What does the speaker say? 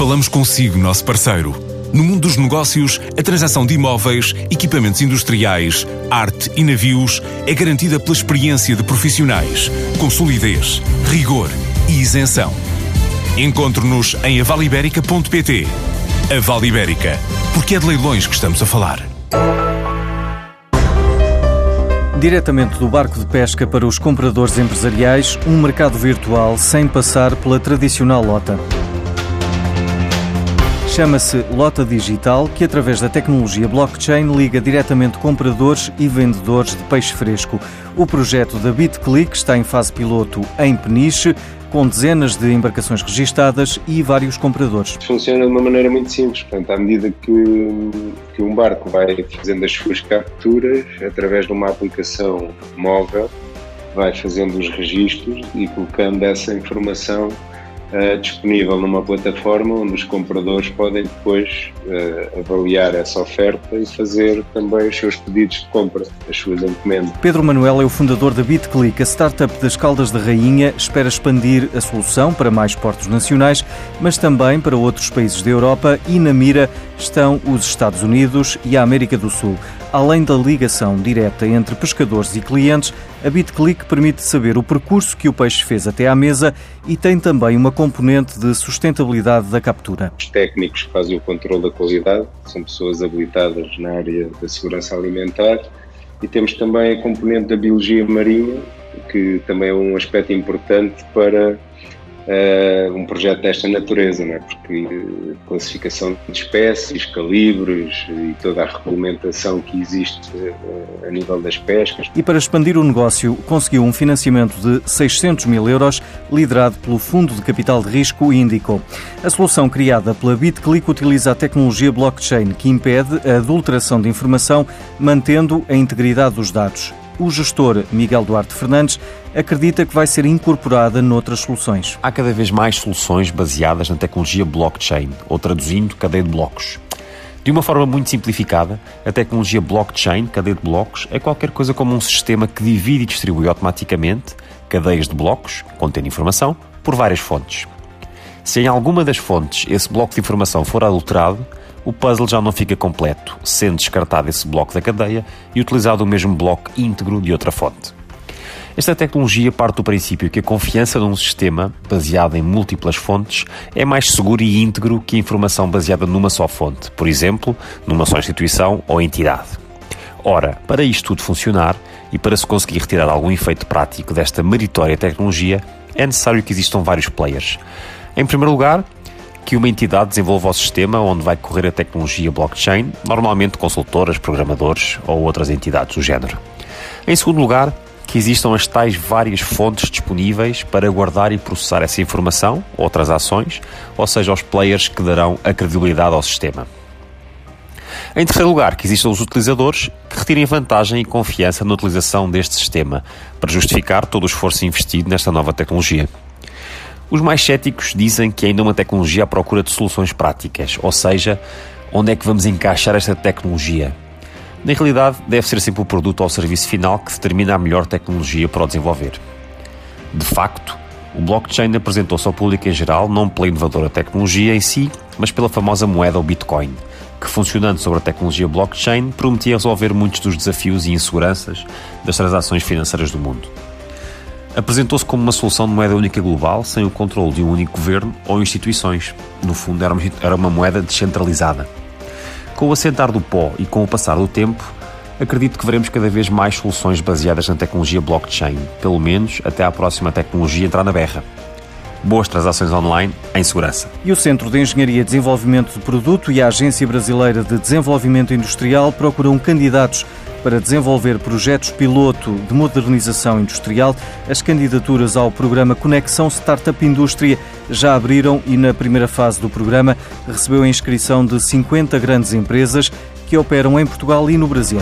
Falamos consigo, nosso parceiro. No mundo dos negócios, a transação de imóveis, equipamentos industriais, arte e navios é garantida pela experiência de profissionais, com solidez, rigor e isenção. Encontre-nos em avaliberica.pt. A Vale Ibérica, porque é de leilões que estamos a falar. Diretamente do barco de pesca para os compradores empresariais, um mercado virtual sem passar pela tradicional lota. Chama-se Lota Digital, que através da tecnologia blockchain liga diretamente compradores e vendedores de peixe fresco. O projeto da BitClick está em fase piloto em Peniche, com dezenas de embarcações registadas e vários compradores. Funciona de uma maneira muito simples, portanto, à medida que, que um barco vai fazendo as suas capturas, através de uma aplicação móvel, vai fazendo os registros e colocando essa informação uh, disponível numa plataforma onde os compradores podem depois uh, avaliar essa oferta e fazer também os seus pedidos de compra, as suas encomendas. Pedro Manuel é o fundador da BitClick, a startup das Caldas da Rainha, espera expandir a solução para mais portos nacionais, mas também para outros países da Europa e na mira estão os Estados Unidos e a América do Sul. Além da ligação direta entre pescadores e clientes, a BitClick permite saber o percurso que o peixe fez até à mesa e tem também uma componente de sustentabilidade da captura. Os técnicos que fazem o controle da qualidade são pessoas habilitadas na área da segurança alimentar e temos também a componente da biologia marinha, que também é um aspecto importante para uh, um projeto desta natureza, é? porque classificação de espécies, calibres e toda a regulamentação que existe uh, a nível das pescas. E para expandir o negócio, conseguiu um financiamento de 600 mil euros, liderado pelo Fundo de Capital de Risco Índico. A solução criada pela BitClick utiliza a tecnologia blockchain que impede a adulteração de informação, mantendo a integridade dos dados o gestor Miguel Duarte Fernandes acredita que vai ser incorporada noutras soluções. Há cada vez mais soluções baseadas na tecnologia blockchain, ou traduzindo, cadeia de blocos. De uma forma muito simplificada, a tecnologia blockchain, cadeia de blocos, é qualquer coisa como um sistema que divide e distribui automaticamente cadeias de blocos, contendo informação, por várias fontes. Se em alguma das fontes esse bloco de informação for adulterado, o puzzle já não fica completo, sendo descartado esse bloco da cadeia e utilizado o mesmo bloco íntegro de outra fonte. Esta tecnologia parte do princípio que a confiança num sistema baseado em múltiplas fontes é mais seguro e íntegro que a informação baseada numa só fonte, por exemplo, numa só instituição ou entidade. Ora, para isto tudo funcionar e para se conseguir retirar algum efeito prático desta meritória tecnologia, é necessário que existam vários players. Em primeiro lugar, que uma entidade desenvolva o sistema onde vai correr a tecnologia blockchain, normalmente consultoras, programadores ou outras entidades do género. Em segundo lugar, que existam as tais várias fontes disponíveis para guardar e processar essa informação ou transações, ou seja, os players que darão a credibilidade ao sistema. Em terceiro lugar, que existam os utilizadores que retirem vantagem e confiança na utilização deste sistema para justificar todo o esforço investido nesta nova tecnologia. Os mais céticos dizem que ainda uma tecnologia à procura de soluções práticas, ou seja, onde é que vamos encaixar esta tecnologia? Na realidade, deve ser sempre o produto ou o serviço final que determina a melhor tecnologia para o desenvolver. De facto, o blockchain apresentou-se ao público em geral não pela inovadora tecnologia em si, mas pela famosa moeda ou Bitcoin, que funcionando sobre a tecnologia blockchain prometia resolver muitos dos desafios e inseguranças das transações financeiras do mundo apresentou-se como uma solução de moeda única global, sem o controle de um único governo ou instituições. No fundo, era uma moeda descentralizada. Com o assentar do pó e com o passar do tempo, acredito que veremos cada vez mais soluções baseadas na tecnologia blockchain, pelo menos até à próxima tecnologia entrar na berra. Boas transações online em segurança. E o Centro de Engenharia e Desenvolvimento de Produto e a Agência Brasileira de Desenvolvimento Industrial procuram candidatos para desenvolver projetos piloto de modernização industrial. As candidaturas ao programa Conexão Startup Indústria já abriram e na primeira fase do programa recebeu a inscrição de 50 grandes empresas que operam em Portugal e no Brasil.